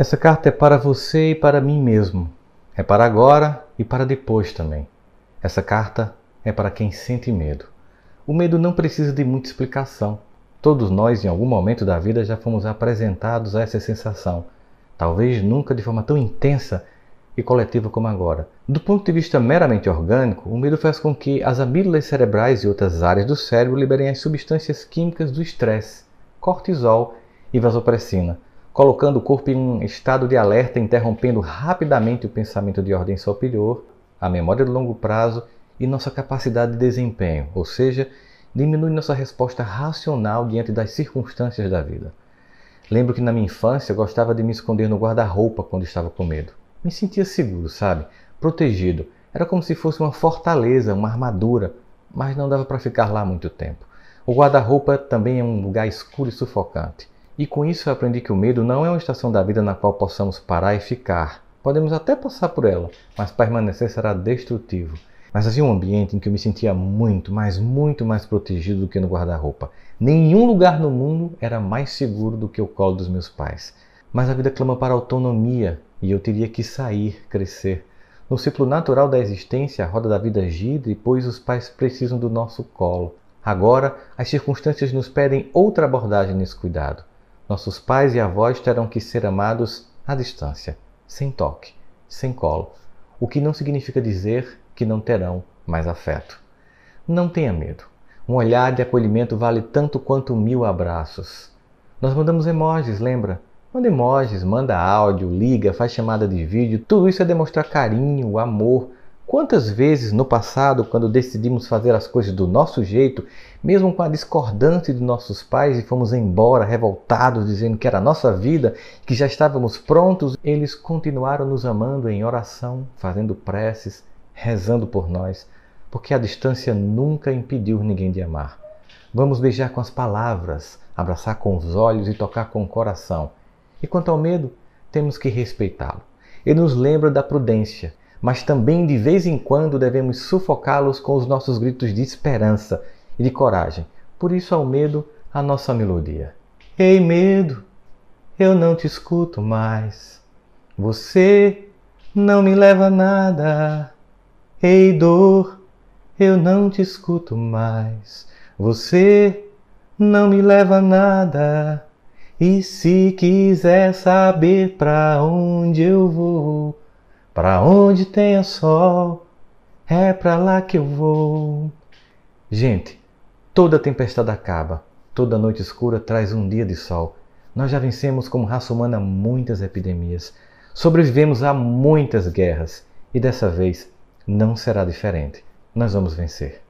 Essa carta é para você e para mim mesmo. É para agora e para depois também. Essa carta é para quem sente medo. O medo não precisa de muita explicação. Todos nós, em algum momento da vida, já fomos apresentados a essa sensação. Talvez nunca de forma tão intensa e coletiva como agora. Do ponto de vista meramente orgânico, o medo faz com que as amígdalas cerebrais e outras áreas do cérebro liberem as substâncias químicas do estresse, cortisol e vasopressina colocando o corpo em um estado de alerta, interrompendo rapidamente o pensamento de ordem superior, a memória de longo prazo e nossa capacidade de desempenho, ou seja, diminui nossa resposta racional diante das circunstâncias da vida. Lembro que na minha infância gostava de me esconder no guarda-roupa quando estava com medo. Me sentia seguro, sabe? Protegido. Era como se fosse uma fortaleza, uma armadura, mas não dava para ficar lá muito tempo. O guarda-roupa também é um lugar escuro e sufocante. E com isso eu aprendi que o medo não é uma estação da vida na qual possamos parar e ficar. Podemos até passar por ela, mas permanecer será destrutivo. Mas havia um ambiente em que eu me sentia muito, mas muito mais protegido do que no guarda-roupa. Nenhum lugar no mundo era mais seguro do que o colo dos meus pais. Mas a vida clama para autonomia e eu teria que sair, crescer. No ciclo natural da existência, a roda da vida gira e pois os pais precisam do nosso colo. Agora, as circunstâncias nos pedem outra abordagem nesse cuidado. Nossos pais e avós terão que ser amados à distância, sem toque, sem colo, o que não significa dizer que não terão mais afeto. Não tenha medo. Um olhar de acolhimento vale tanto quanto mil abraços. Nós mandamos emojis, lembra? Manda emojis, manda áudio, liga, faz chamada de vídeo. Tudo isso é demonstrar carinho, amor, Quantas vezes no passado, quando decidimos fazer as coisas do nosso jeito, mesmo com a discordância de nossos pais e fomos embora revoltados, dizendo que era a nossa vida, que já estávamos prontos, eles continuaram nos amando em oração, fazendo preces, rezando por nós, porque a distância nunca impediu ninguém de amar. Vamos beijar com as palavras, abraçar com os olhos e tocar com o coração. E quanto ao medo, temos que respeitá-lo. Ele nos lembra da prudência, mas também de vez em quando devemos sufocá-los com os nossos gritos de esperança e de coragem. Por isso, ao medo, a nossa melodia. Ei, medo, eu não te escuto mais. Você não me leva a nada. Ei, dor, eu não te escuto mais. Você não me leva a nada. E se quiser saber para onde eu vou, para onde tenha sol, é para lá que eu vou. Gente, toda tempestade acaba, toda noite escura traz um dia de sol. Nós já vencemos como raça humana muitas epidemias, sobrevivemos a muitas guerras e dessa vez não será diferente. Nós vamos vencer.